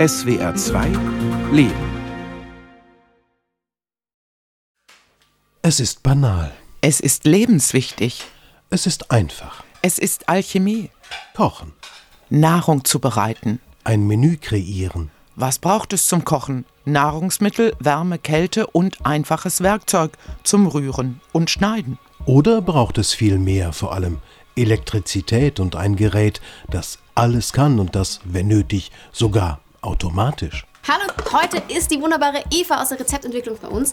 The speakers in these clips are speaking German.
SWR 2 Leben. Es ist banal. Es ist lebenswichtig. Es ist einfach. Es ist Alchemie. Kochen. Nahrung zubereiten. Ein Menü kreieren. Was braucht es zum Kochen? Nahrungsmittel, Wärme, Kälte und einfaches Werkzeug zum Rühren und Schneiden. Oder braucht es viel mehr, vor allem Elektrizität und ein Gerät, das alles kann und das, wenn nötig, sogar automatisch? Hallo, heute ist die wunderbare Eva aus der Rezeptentwicklung bei uns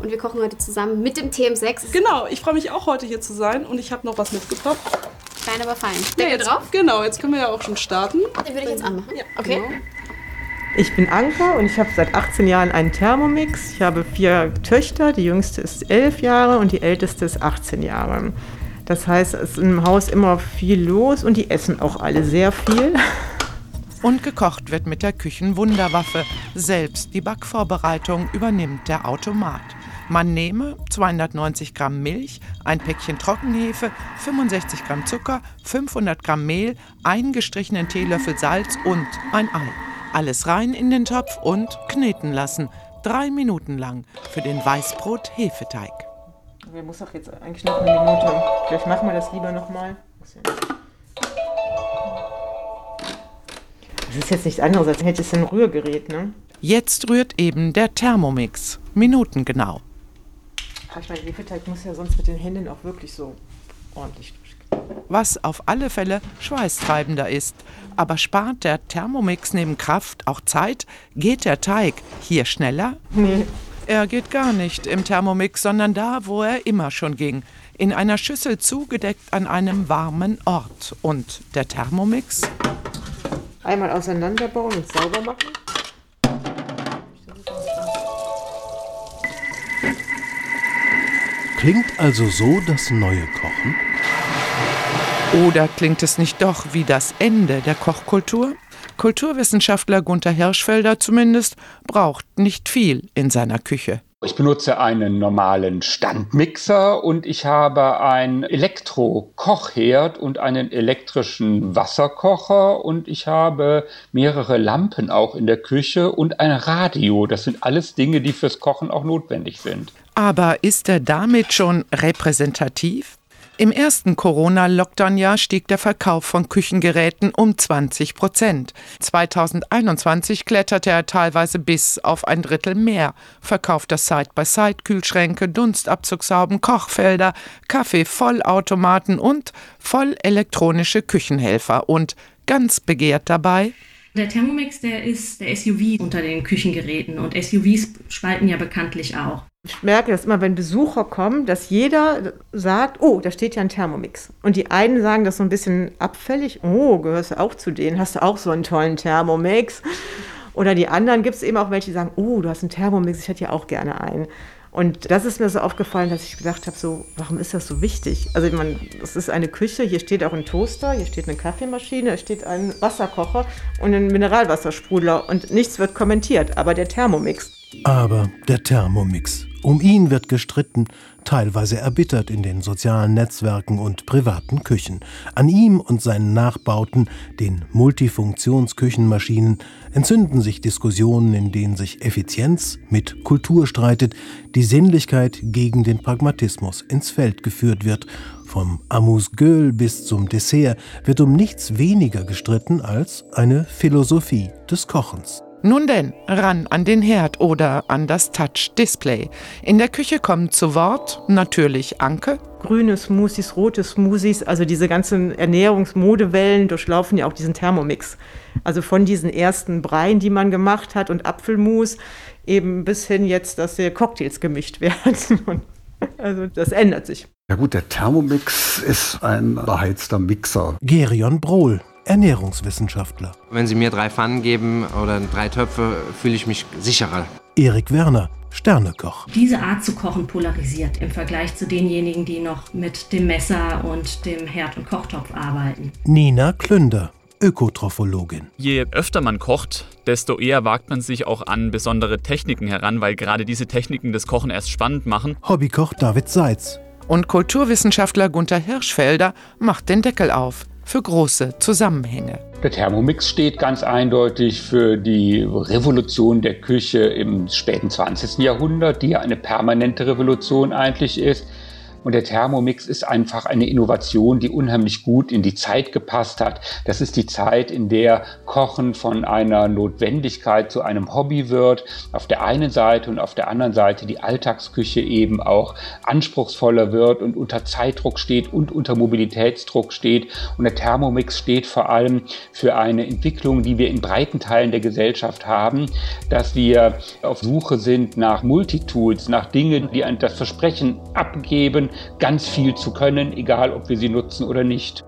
und wir kochen heute zusammen mit dem TM6. Genau, ich freue mich auch heute hier zu sein und ich habe noch was mitgebracht. Klein, aber fein. Ja, Deckel jetzt, drauf? Genau, jetzt können wir ja auch schon starten. Den würde ich jetzt anmachen. Ja, okay. genau. Ich bin Anka und ich habe seit 18 Jahren einen Thermomix. Ich habe vier Töchter, die jüngste ist 11 Jahre und die älteste ist 18 Jahre. Das heißt, es ist im Haus immer viel los und die essen auch alle sehr viel. Und gekocht wird mit der Küchenwunderwaffe. Selbst die Backvorbereitung übernimmt der Automat. Man nehme 290 Gramm Milch, ein Päckchen Trockenhefe, 65 Gramm Zucker, 500 Gramm Mehl, einen gestrichenen Teelöffel Salz und ein Ei. Alles rein in den Topf und kneten lassen. Drei Minuten lang für den Weißbrot-Hefeteig. Wir muss doch jetzt eigentlich noch eine Minute. Vielleicht machen wir das lieber nochmal. Ist jetzt nichts anderes, als hätte es ein Rührgerät, ne? Jetzt rührt eben der Thermomix. Minutengenau. Aber Ich meine, Hefeteig muss ja sonst mit den Händen auch wirklich so ordentlich durchgehen. was auf alle Fälle schweißtreibender ist. Aber spart der Thermomix neben Kraft auch Zeit? Geht der Teig hier schneller? Nee, Er geht gar nicht im Thermomix, sondern da, wo er immer schon ging. In einer Schüssel zugedeckt an einem warmen Ort. Und der Thermomix? Einmal auseinanderbauen und sauber machen. Klingt also so das neue Kochen? Oder klingt es nicht doch wie das Ende der Kochkultur? Kulturwissenschaftler Gunther Hirschfelder zumindest braucht nicht viel in seiner Küche. Ich benutze einen normalen Standmixer und ich habe einen Elektro-Kochherd und einen elektrischen Wasserkocher und ich habe mehrere Lampen auch in der Küche und ein Radio. Das sind alles Dinge, die fürs Kochen auch notwendig sind. Aber ist er damit schon repräsentativ? Im ersten Corona-Lockdown-Jahr stieg der Verkauf von Küchengeräten um 20 Prozent. 2021 kletterte er teilweise bis auf ein Drittel mehr. Verkauft das Side-by-Side-Kühlschränke, Dunstabzugshauben, Kochfelder, Kaffee-Vollautomaten und vollelektronische Küchenhelfer. Und ganz begehrt dabei Der Thermomix, der ist der SUV unter den Küchengeräten und SUVs spalten ja bekanntlich auch. Ich merke das immer, wenn Besucher kommen, dass jeder sagt, oh, da steht ja ein Thermomix. Und die einen sagen das so ein bisschen abfällig, oh, gehörst du auch zu denen, hast du auch so einen tollen Thermomix. Oder die anderen gibt es eben auch welche, die sagen, oh, du hast einen Thermomix, ich hätte ja auch gerne einen. Und das ist mir so aufgefallen, dass ich gedacht habe, so, warum ist das so wichtig? Also ich meine, es ist eine Küche, hier steht auch ein Toaster, hier steht eine Kaffeemaschine, hier steht ein Wasserkocher und ein Mineralwassersprudler und nichts wird kommentiert, aber der Thermomix. Aber der Thermomix. Um ihn wird gestritten, teilweise erbittert in den sozialen Netzwerken und privaten Küchen. An ihm und seinen Nachbauten, den Multifunktionsküchenmaschinen, entzünden sich Diskussionen, in denen sich Effizienz mit Kultur streitet, die Sinnlichkeit gegen den Pragmatismus ins Feld geführt wird. Vom Amuse-Gueule bis zum Dessert wird um nichts weniger gestritten als eine Philosophie des Kochens. Nun denn, ran an den Herd oder an das Touch-Display. In der Küche kommen zu Wort natürlich Anke, grüne Smoothies, rote Smoothies, also diese ganzen Ernährungsmodewellen durchlaufen ja auch diesen Thermomix. Also von diesen ersten Breien, die man gemacht hat und Apfelmus, eben bis hin jetzt, dass hier Cocktails gemischt werden. Also das ändert sich. Ja gut, der Thermomix ist ein beheizter Mixer. Gerion Brohl, Ernährungswissenschaftler. Wenn Sie mir drei Pfannen geben oder drei Töpfe, fühle ich mich sicherer. Erik Werner, Sternekoch. Diese Art zu kochen polarisiert im Vergleich zu denjenigen, die noch mit dem Messer und dem Herd- und Kochtopf arbeiten. Nina Klünder, Ökotrophologin. Je öfter man kocht, desto eher wagt man sich auch an besondere Techniken heran, weil gerade diese Techniken das Kochen erst spannend machen. Hobbykoch David Seitz. Und Kulturwissenschaftler Gunther Hirschfelder macht den Deckel auf. Für große Zusammenhänge. Der Thermomix steht ganz eindeutig für die Revolution der Küche im späten 20. Jahrhundert, die ja eine permanente Revolution eigentlich ist. Und der Thermomix ist einfach eine Innovation, die unheimlich gut in die Zeit gepasst hat. Das ist die Zeit, in der Kochen von einer Notwendigkeit zu einem Hobby wird. Auf der einen Seite und auf der anderen Seite die Alltagsküche eben auch anspruchsvoller wird und unter Zeitdruck steht und unter Mobilitätsdruck steht. Und der Thermomix steht vor allem für eine Entwicklung, die wir in breiten Teilen der Gesellschaft haben, dass wir auf Suche sind nach Multitools, nach Dingen, die das Versprechen abgeben, ganz viel zu können, egal ob wir sie nutzen oder nicht.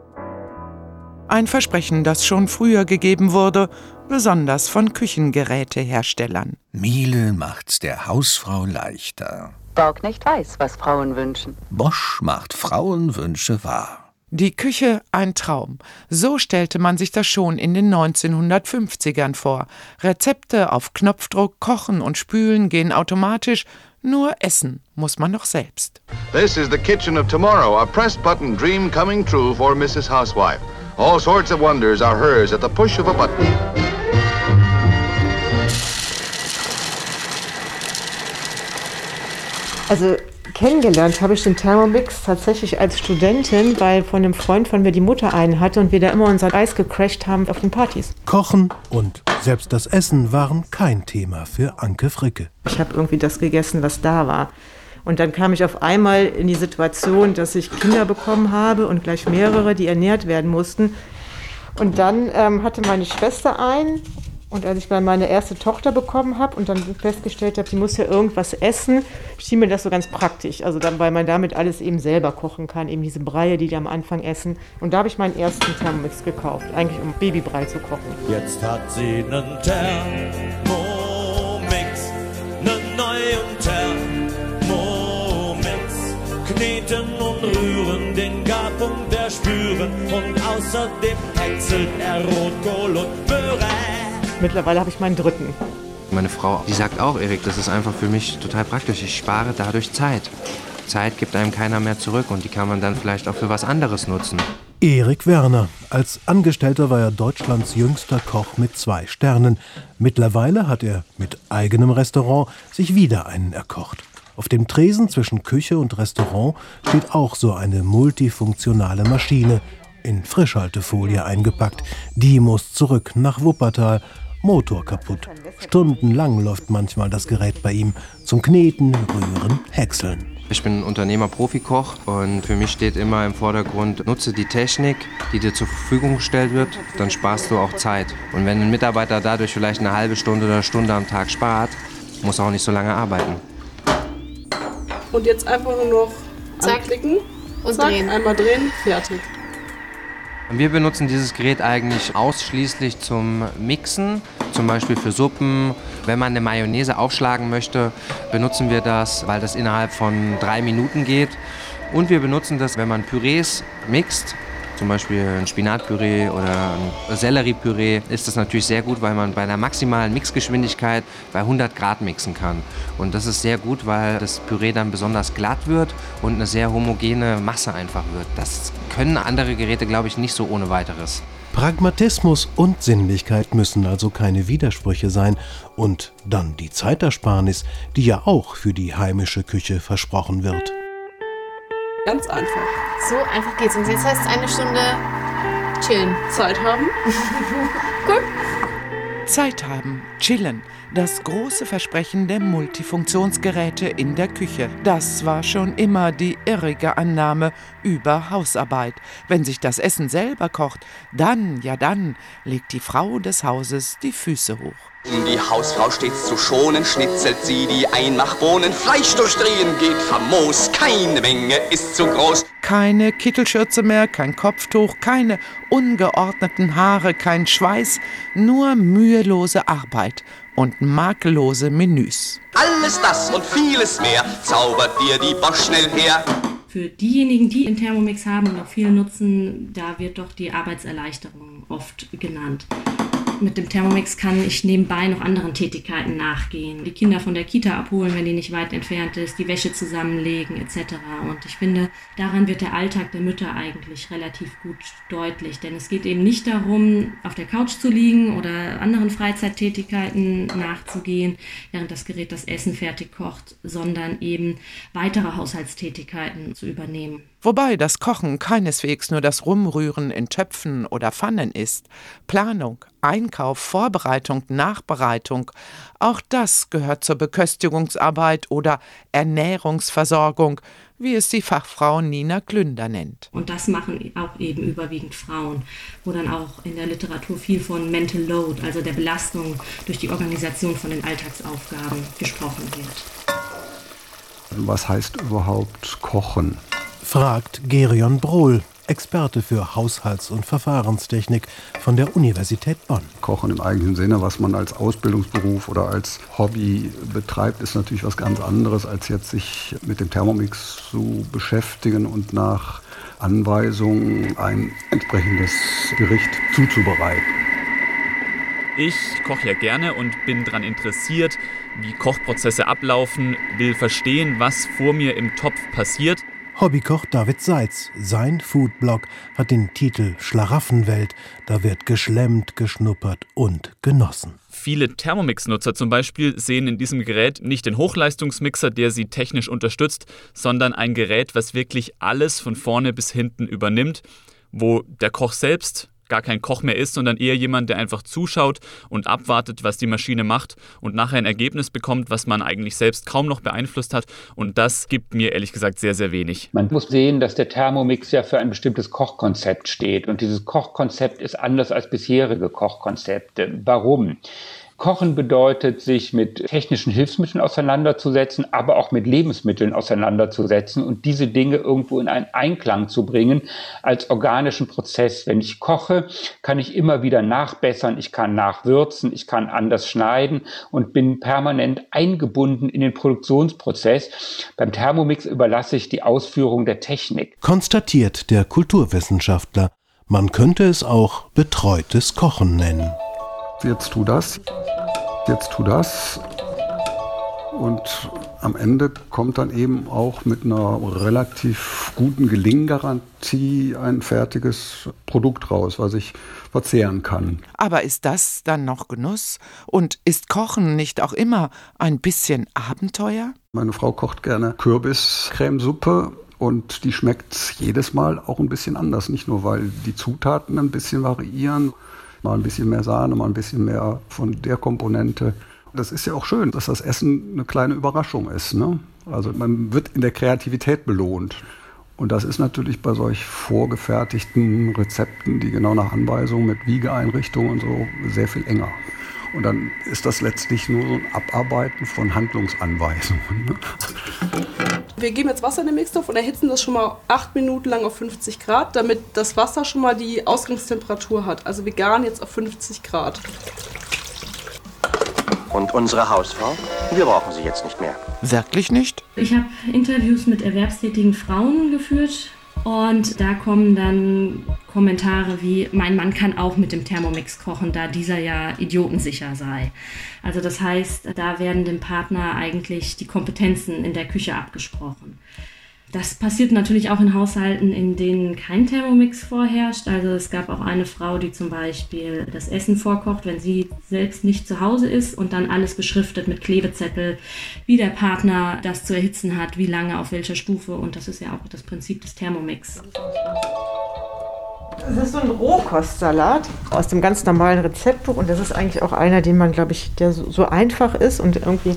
Ein Versprechen, das schon früher gegeben wurde, besonders von Küchengeräteherstellern. Miele macht's der Hausfrau leichter. Bauknecht weiß, was Frauen wünschen. Bosch macht Frauenwünsche wahr. Die Küche ein Traum. So stellte man sich das schon in den 1950ern vor. Rezepte auf Knopfdruck, Kochen und Spülen gehen automatisch, nur essen muss man noch selbst. This is the kitchen of tomorrow, a press button dream coming true for Mrs. Housewife. All sorts of wonders are hers at the push of a button. Also kennengelernt habe ich den Thermomix tatsächlich als Studentin, weil von einem Freund von mir die Mutter einen hatte und wir da immer unser Eis gecrashed haben auf den Partys. Kochen und selbst das Essen waren kein Thema für Anke Fricke. Ich habe irgendwie das gegessen, was da war. Und dann kam ich auf einmal in die Situation, dass ich Kinder bekommen habe und gleich mehrere, die ernährt werden mussten. Und dann ähm, hatte meine Schwester einen und als ich dann meine erste Tochter bekommen habe und dann festgestellt habe, die muss ja irgendwas essen, schien mir das so ganz praktisch. Also dann, weil man damit alles eben selber kochen kann, eben diese Breie, die die am Anfang essen. Und da habe ich meinen ersten Thermomix gekauft, eigentlich um Babybrei zu kochen. Jetzt hat sie einen Thermomix, einen neuen Thermomix. Kneten und rühren, den Garpunkt erspüren und außerdem häckselt er Rotkohl und Möhre. Mittlerweile habe ich meinen dritten. Meine Frau, die sagt auch, Erik, das ist einfach für mich total praktisch. Ich spare dadurch Zeit. Zeit gibt einem keiner mehr zurück und die kann man dann vielleicht auch für was anderes nutzen. Erik Werner. Als Angestellter war er Deutschlands jüngster Koch mit zwei Sternen. Mittlerweile hat er mit eigenem Restaurant sich wieder einen erkocht. Auf dem Tresen zwischen Küche und Restaurant steht auch so eine multifunktionale Maschine, in Frischhaltefolie eingepackt. Die muss zurück nach Wuppertal. Motor kaputt. Stundenlang läuft manchmal das Gerät bei ihm. Zum Kneten, Rühren, Häckseln. Ich bin Unternehmer, Profikoch und für mich steht immer im Vordergrund, nutze die Technik, die dir zur Verfügung gestellt wird, dann sparst du auch Zeit. Und wenn ein Mitarbeiter dadurch vielleicht eine halbe Stunde oder Stunde am Tag spart, muss er auch nicht so lange arbeiten. Und jetzt einfach nur noch anklicken Und zack, drehen. einmal drehen, fertig. Wir benutzen dieses Gerät eigentlich ausschließlich zum Mixen, zum Beispiel für Suppen. Wenn man eine Mayonnaise aufschlagen möchte, benutzen wir das, weil das innerhalb von drei Minuten geht. Und wir benutzen das, wenn man Pürees mixt, zum Beispiel ein Spinatpüree oder ein Selleriepüree, ist das natürlich sehr gut, weil man bei einer maximalen Mixgeschwindigkeit bei 100 Grad mixen kann. Und das ist sehr gut, weil das Püree dann besonders glatt wird und eine sehr homogene Masse einfach wird. Das können andere Geräte, glaube ich, nicht so ohne weiteres. Pragmatismus und Sinnlichkeit müssen also keine Widersprüche sein. Und dann die Zeitersparnis, die ja auch für die heimische Küche versprochen wird. Ganz einfach. So einfach geht's. Und jetzt heißt es eine Stunde chillen. Zeit haben. Gut. Zeit haben, chillen. Das große Versprechen der Multifunktionsgeräte in der Küche. Das war schon immer die irrige Annahme über Hausarbeit. Wenn sich das Essen selber kocht, dann, ja dann, legt die Frau des Hauses die Füße hoch. Um die Hausfrau stets zu schonen, schnitzelt sie die Einmachbohnen. Fleisch durchdrehen geht famos, keine Menge ist zu groß. Keine Kittelschürze mehr, kein Kopftuch, keine ungeordneten Haare, kein Schweiß, nur mühelose Arbeit und makellose Menüs. Alles das und vieles mehr zaubert dir die Bosch schnell her. Für diejenigen, die den Thermomix haben und noch viel nutzen, da wird doch die Arbeitserleichterung oft genannt. Mit dem Thermomix kann ich nebenbei noch anderen Tätigkeiten nachgehen. Die Kinder von der Kita abholen, wenn die nicht weit entfernt ist, die Wäsche zusammenlegen etc. Und ich finde, daran wird der Alltag der Mütter eigentlich relativ gut deutlich. Denn es geht eben nicht darum, auf der Couch zu liegen oder anderen Freizeittätigkeiten nachzugehen, während das Gerät das Essen fertig kocht, sondern eben weitere Haushaltstätigkeiten zu übernehmen. Wobei das Kochen keineswegs nur das Rumrühren in Töpfen oder Pfannen ist. Planung, Einkauf, Vorbereitung, Nachbereitung, auch das gehört zur Beköstigungsarbeit oder Ernährungsversorgung, wie es die Fachfrau Nina Klünder nennt. Und das machen auch eben überwiegend Frauen, wo dann auch in der Literatur viel von Mental Load, also der Belastung durch die Organisation von den Alltagsaufgaben gesprochen wird. Was heißt überhaupt Kochen? Fragt Gerion Brohl, Experte für Haushalts- und Verfahrenstechnik von der Universität Bonn. Kochen im eigentlichen Sinne, was man als Ausbildungsberuf oder als Hobby betreibt, ist natürlich was ganz anderes, als jetzt sich mit dem Thermomix zu beschäftigen und nach Anweisungen ein entsprechendes Gericht zuzubereiten. Ich koche ja gerne und bin daran interessiert, wie Kochprozesse ablaufen, will verstehen, was vor mir im Topf passiert. Hobbykoch David Seitz. Sein Foodblog hat den Titel Schlaraffenwelt. Da wird geschlemmt, geschnuppert und genossen. Viele Thermomix-Nutzer zum Beispiel sehen in diesem Gerät nicht den Hochleistungsmixer, der sie technisch unterstützt, sondern ein Gerät, was wirklich alles von vorne bis hinten übernimmt, wo der Koch selbst gar kein Koch mehr ist, sondern eher jemand, der einfach zuschaut und abwartet, was die Maschine macht und nachher ein Ergebnis bekommt, was man eigentlich selbst kaum noch beeinflusst hat. Und das gibt mir ehrlich gesagt sehr, sehr wenig. Man muss sehen, dass der Thermomix ja für ein bestimmtes Kochkonzept steht. Und dieses Kochkonzept ist anders als bisherige Kochkonzepte. Warum? Kochen bedeutet, sich mit technischen Hilfsmitteln auseinanderzusetzen, aber auch mit Lebensmitteln auseinanderzusetzen und diese Dinge irgendwo in einen Einklang zu bringen als organischen Prozess. Wenn ich koche, kann ich immer wieder nachbessern, ich kann nachwürzen, ich kann anders schneiden und bin permanent eingebunden in den Produktionsprozess. Beim Thermomix überlasse ich die Ausführung der Technik. Konstatiert der Kulturwissenschaftler. Man könnte es auch betreutes Kochen nennen. Jetzt tu das, jetzt tu das. Und am Ende kommt dann eben auch mit einer relativ guten Gelinggarantie ein fertiges Produkt raus, was ich verzehren kann. Aber ist das dann noch Genuss? Und ist Kochen nicht auch immer ein bisschen Abenteuer? Meine Frau kocht gerne Kürbiscremesuppe und die schmeckt jedes Mal auch ein bisschen anders. Nicht nur, weil die Zutaten ein bisschen variieren, mal ein bisschen mehr Sahne, mal ein bisschen mehr von der Komponente. Das ist ja auch schön, dass das Essen eine kleine Überraschung ist. Ne? Also man wird in der Kreativität belohnt. Und das ist natürlich bei solch vorgefertigten Rezepten, die genau nach Anweisungen mit Wiegeeinrichtungen und so, sehr viel enger. Und dann ist das letztlich nur so ein Abarbeiten von Handlungsanweisungen. Ne? Wir geben jetzt Wasser in den Mixtopf und erhitzen das schon mal acht Minuten lang auf 50 Grad, damit das Wasser schon mal die Ausgangstemperatur hat. Also wir garen jetzt auf 50 Grad. Und unsere Hausfrau? Wir brauchen sie jetzt nicht mehr. Wirklich nicht? Ich habe Interviews mit erwerbstätigen Frauen geführt und da kommen dann Kommentare wie, mein Mann kann auch mit dem Thermomix kochen, da dieser ja idiotensicher sei. Also das heißt, da werden dem Partner eigentlich die Kompetenzen in der Küche abgesprochen. Das passiert natürlich auch in Haushalten, in denen kein Thermomix vorherrscht. Also es gab auch eine Frau, die zum Beispiel das Essen vorkocht, wenn sie selbst nicht zu Hause ist und dann alles beschriftet mit Klebezettel, wie der Partner das zu erhitzen hat, wie lange, auf welcher Stufe. Und das ist ja auch das Prinzip des Thermomix. Das ist so ein Rohkostsalat aus dem ganz normalen Rezeptbuch und das ist eigentlich auch einer, den man, glaube ich, der so, einfach ist und irgendwie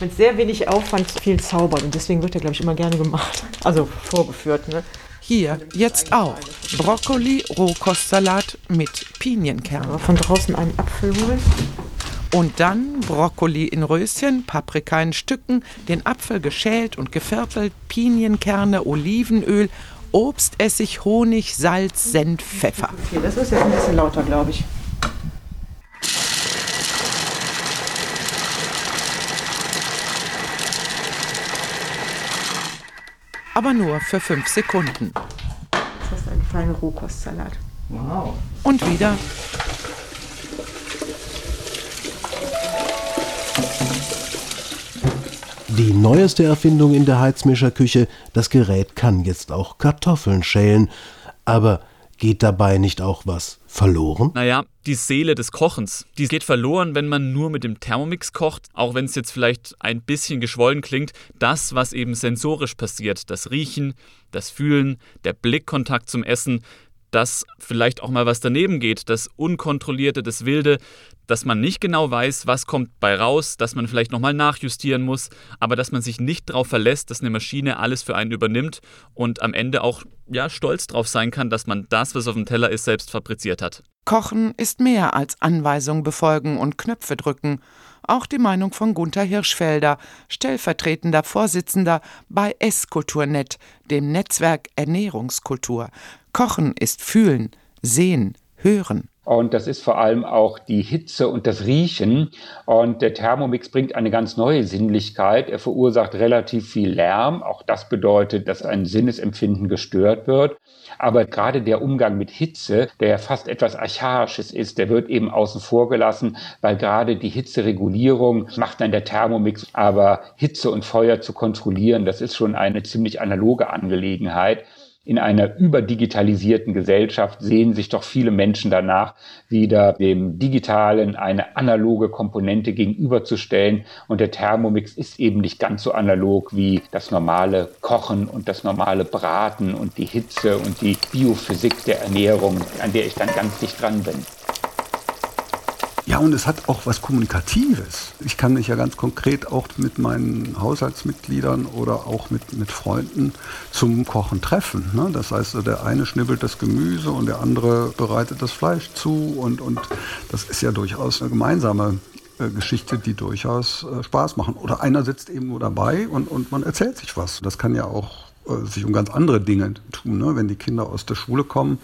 mit sehr wenig Aufwand viel zaubert. Und deswegen wird er, glaube ich, immer gerne gemacht. Also vorgeführt. Ne? Hier, jetzt auch. Brokkoli, Rohkostsalat mit Pinienkernen. Von draußen einen Apfel holen. Und dann Brokkoli in Röschen, Paprika in Stücken, den Apfel geschält und geviertelt, Pinienkerne, Olivenöl, Obstessig, Honig, Salz, Senf, Pfeffer. Okay, das ist jetzt ein bisschen lauter, glaube ich. aber nur für fünf Sekunden. Das ist ein feiner Rohkostsalat. Wow. Und wieder. Die neueste Erfindung in der Heizmischerküche, das Gerät kann jetzt auch Kartoffeln schälen. Aber geht dabei nicht auch was verloren? Naja, die Seele des Kochens, die geht verloren, wenn man nur mit dem Thermomix kocht, auch wenn es jetzt vielleicht ein bisschen geschwollen klingt. Das, was eben sensorisch passiert, das Riechen, das Fühlen, der Blickkontakt zum Essen, dass vielleicht auch mal was daneben geht, das Unkontrollierte, das Wilde, dass man nicht genau weiß, was kommt bei raus, dass man vielleicht nochmal nachjustieren muss, aber dass man sich nicht darauf verlässt, dass eine Maschine alles für einen übernimmt und am Ende auch ja, stolz drauf sein kann, dass man das, was auf dem Teller ist, selbst fabriziert hat. Kochen ist mehr als Anweisung befolgen und Knöpfe drücken. Auch die Meinung von Gunther Hirschfelder, stellvertretender Vorsitzender bei Esskulturnet, dem Netzwerk Ernährungskultur. Kochen ist fühlen, sehen, hören. Und das ist vor allem auch die Hitze und das Riechen. Und der Thermomix bringt eine ganz neue Sinnlichkeit. Er verursacht relativ viel Lärm. Auch das bedeutet, dass ein Sinnesempfinden gestört wird. Aber gerade der Umgang mit Hitze, der ja fast etwas Archaisches ist, der wird eben außen vor gelassen, weil gerade die Hitzeregulierung macht dann der Thermomix. Aber Hitze und Feuer zu kontrollieren, das ist schon eine ziemlich analoge Angelegenheit in einer überdigitalisierten Gesellschaft sehen sich doch viele Menschen danach, wieder dem Digitalen eine analoge Komponente gegenüberzustellen. Und der Thermomix ist eben nicht ganz so analog wie das normale Kochen und das normale Braten und die Hitze und die Biophysik der Ernährung, an der ich dann ganz dicht dran bin. Ja, und es hat auch was Kommunikatives. Ich kann mich ja ganz konkret auch mit meinen Haushaltsmitgliedern oder auch mit, mit Freunden zum Kochen treffen. Ne? Das heißt, der eine schnibbelt das Gemüse und der andere bereitet das Fleisch zu. Und, und das ist ja durchaus eine gemeinsame äh, Geschichte, die durchaus äh, Spaß machen. Oder einer sitzt eben nur dabei und, und man erzählt sich was. Das kann ja auch sich um ganz andere Dinge tun. Ne? Wenn die Kinder aus der Schule kommen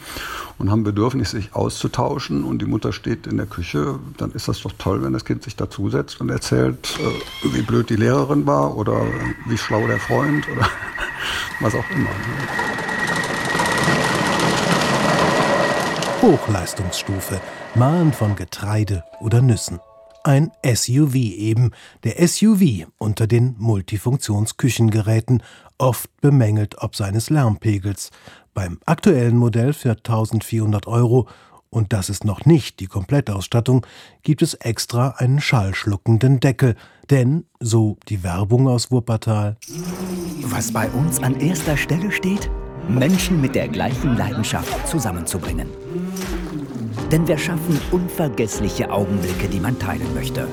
und haben Bedürfnis, sich auszutauschen und die Mutter steht in der Küche, dann ist das doch toll, wenn das Kind sich dazusetzt und erzählt, äh, wie blöd die Lehrerin war oder wie schlau der Freund oder was auch immer. Ne? Hochleistungsstufe, Mahlen von Getreide oder Nüssen. Ein SUV eben, der SUV unter den Multifunktionsküchengeräten, oft bemängelt ob seines Lärmpegels. Beim aktuellen Modell für 1400 Euro, und das ist noch nicht die Komplettausstattung, gibt es extra einen schallschluckenden Deckel, denn, so die Werbung aus Wuppertal. Was bei uns an erster Stelle steht? Menschen mit der gleichen Leidenschaft zusammenzubringen. Denn wir schaffen unvergessliche Augenblicke, die man teilen möchte.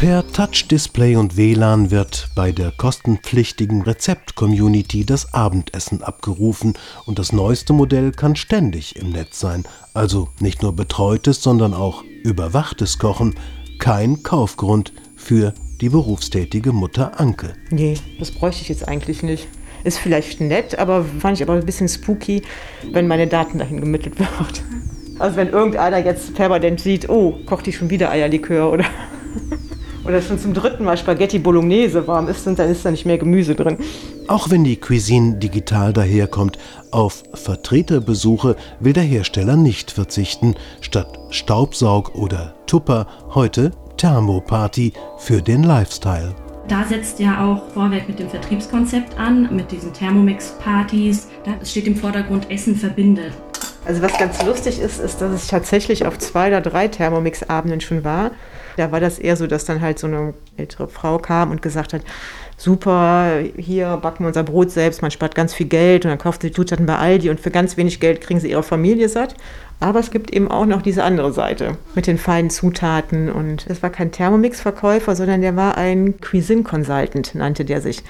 Per Touch-Display und WLAN wird bei der kostenpflichtigen Rezept-Community das Abendessen abgerufen und das neueste Modell kann ständig im Netz sein. Also nicht nur betreutes, sondern auch überwachtes Kochen. Kein Kaufgrund für die berufstätige Mutter Anke. Nee, das bräuchte ich jetzt eigentlich nicht. Ist vielleicht nett, aber fand ich aber ein bisschen spooky, wenn meine Daten dahin gemittelt wird. Also wenn irgendeiner jetzt permanent sieht, oh, kocht die schon wieder Eierlikör oder, oder schon zum dritten Mal Spaghetti Bolognese warm ist und dann ist da nicht mehr Gemüse drin. Auch wenn die Cuisine digital daherkommt, auf Vertreterbesuche will der Hersteller nicht verzichten. Statt Staubsaug oder Tupper heute Thermoparty für den Lifestyle. Da setzt ja auch Vorwerk mit dem Vertriebskonzept an, mit diesen Thermomix-Partys. Da steht im Vordergrund Essen verbindet. Also was ganz lustig ist, ist, dass ich tatsächlich auf zwei oder drei Thermomix-Abenden schon war. Da war das eher so, dass dann halt so eine ältere Frau kam und gesagt hat, super, hier backen wir unser Brot selbst, man spart ganz viel Geld und dann kauft sie Zutaten bei Aldi und für ganz wenig Geld kriegen sie ihre Familie satt. Aber es gibt eben auch noch diese andere Seite mit den feinen Zutaten und es war kein Thermomix-Verkäufer, sondern der war ein Cuisine Consultant, nannte der sich.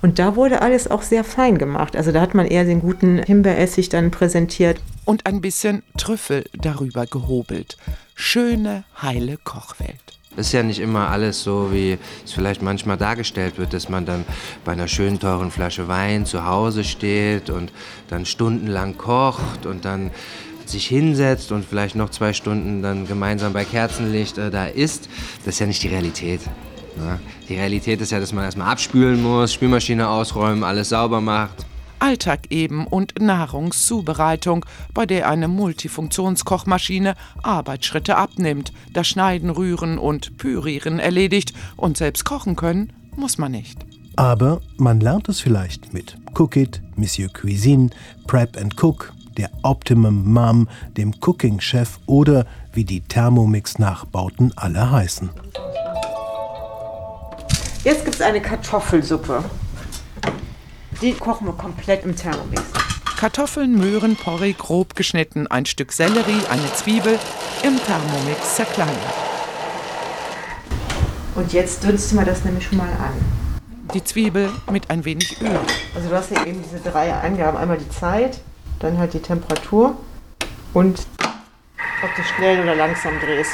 Und da wurde alles auch sehr fein gemacht. Also da hat man eher den guten Himbeeressig dann präsentiert. Und ein bisschen Trüffel darüber gehobelt. Schöne, heile Kochwelt. Es ist ja nicht immer alles so, wie es vielleicht manchmal dargestellt wird, dass man dann bei einer schönen teuren Flasche Wein zu Hause steht und dann stundenlang kocht und dann sich hinsetzt und vielleicht noch zwei Stunden dann gemeinsam bei Kerzenlicht äh, da isst. Das ist ja nicht die Realität. Ne? Die Realität ist ja, dass man erstmal abspülen muss, Spülmaschine ausräumen, alles sauber macht. Alltag eben und Nahrungszubereitung, bei der eine Multifunktionskochmaschine Arbeitsschritte abnimmt, das Schneiden, Rühren und Pürieren erledigt und selbst kochen können muss man nicht. Aber man lernt es vielleicht mit Cookit, Monsieur Cuisine, Prep and Cook, der Optimum Mom, dem Cooking Chef oder wie die Thermomix-Nachbauten alle heißen. Jetzt gibt es eine Kartoffelsuppe. Die kochen wir komplett im Thermomix. Kartoffeln, Möhren, Porree grob geschnitten, ein Stück Sellerie, eine Zwiebel im Thermomix zerkleinert. Und jetzt dünsten wir das nämlich schon mal an. Die Zwiebel mit ein wenig Öl. Also du hast ja eben diese drei Angaben. Einmal die Zeit, dann halt die Temperatur und ob du schnell oder langsam drehst.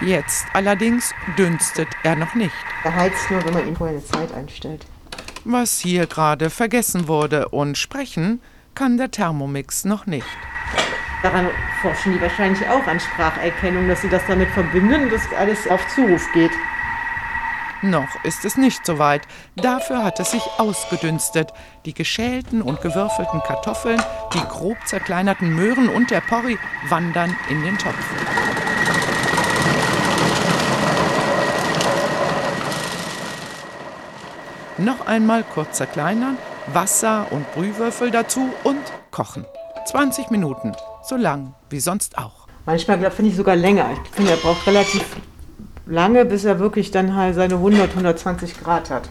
Jetzt allerdings dünstet er noch nicht. Er heizt nur, wenn man ihm vorher eine Zeit einstellt. Was hier gerade vergessen wurde und sprechen kann der Thermomix noch nicht. Daran forschen die wahrscheinlich auch an Spracherkennung, dass sie das damit verbinden, dass alles auf Zuruf geht. Noch ist es nicht so weit. Dafür hat es sich ausgedünstet. Die geschälten und gewürfelten Kartoffeln, die grob zerkleinerten Möhren und der Porree wandern in den Topf. Noch einmal kurz zerkleinern, Wasser und Brühwürfel dazu und kochen. 20 Minuten, so lang wie sonst auch. Manchmal finde ich sogar länger. Ich finde, er braucht relativ lange, bis er wirklich dann halt seine 100, 120 Grad hat.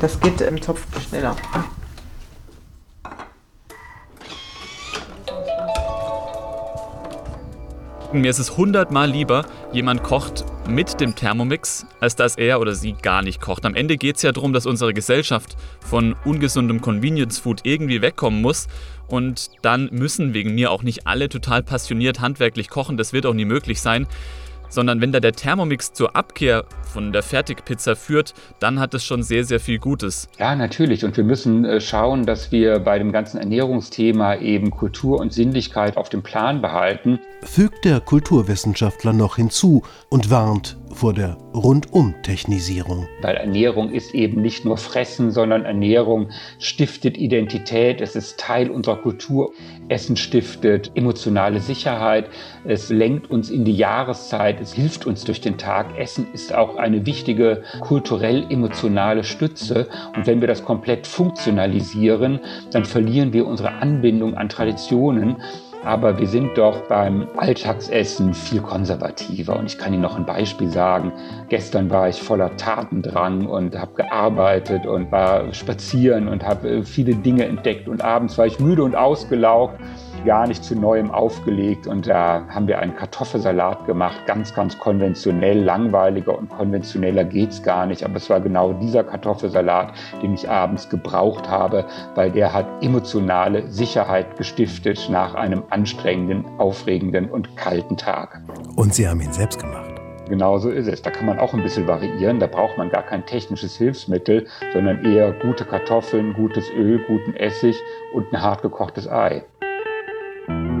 Das geht im Topf schneller. Mir ist es hundertmal lieber, jemand kocht mit dem Thermomix, als dass er oder sie gar nicht kocht. Am Ende geht es ja darum, dass unsere Gesellschaft von ungesundem Convenience Food irgendwie wegkommen muss. Und dann müssen wegen mir auch nicht alle total passioniert handwerklich kochen. Das wird auch nie möglich sein sondern wenn da der Thermomix zur Abkehr von der Fertigpizza führt, dann hat es schon sehr, sehr viel Gutes. Ja, natürlich. Und wir müssen äh, schauen, dass wir bei dem ganzen Ernährungsthema eben Kultur und Sinnlichkeit auf dem Plan behalten. Fügt der Kulturwissenschaftler noch hinzu und warnt vor der Rundum-Technisierung. Weil Ernährung ist eben nicht nur Fressen, sondern Ernährung stiftet Identität, es ist Teil unserer Kultur. Essen stiftet emotionale Sicherheit, es lenkt uns in die Jahreszeit, es hilft uns durch den Tag. Essen ist auch eine wichtige kulturell-emotionale Stütze. Und wenn wir das komplett funktionalisieren, dann verlieren wir unsere Anbindung an Traditionen. Aber wir sind doch beim Alltagsessen viel konservativer. Und ich kann Ihnen noch ein Beispiel sagen. Gestern war ich voller Tatendrang und habe gearbeitet und war spazieren und habe äh, viele Dinge entdeckt. Und abends war ich müde und ausgelaugt gar nicht zu neuem aufgelegt und da haben wir einen Kartoffelsalat gemacht, ganz, ganz konventionell, langweiliger und konventioneller geht's gar nicht, aber es war genau dieser Kartoffelsalat, den ich abends gebraucht habe, weil der hat emotionale Sicherheit gestiftet nach einem anstrengenden, aufregenden und kalten Tag. Und Sie haben ihn selbst gemacht. Genauso ist es. Da kann man auch ein bisschen variieren. Da braucht man gar kein technisches Hilfsmittel, sondern eher gute Kartoffeln, gutes Öl, guten Essig und ein hart gekochtes Ei. thank you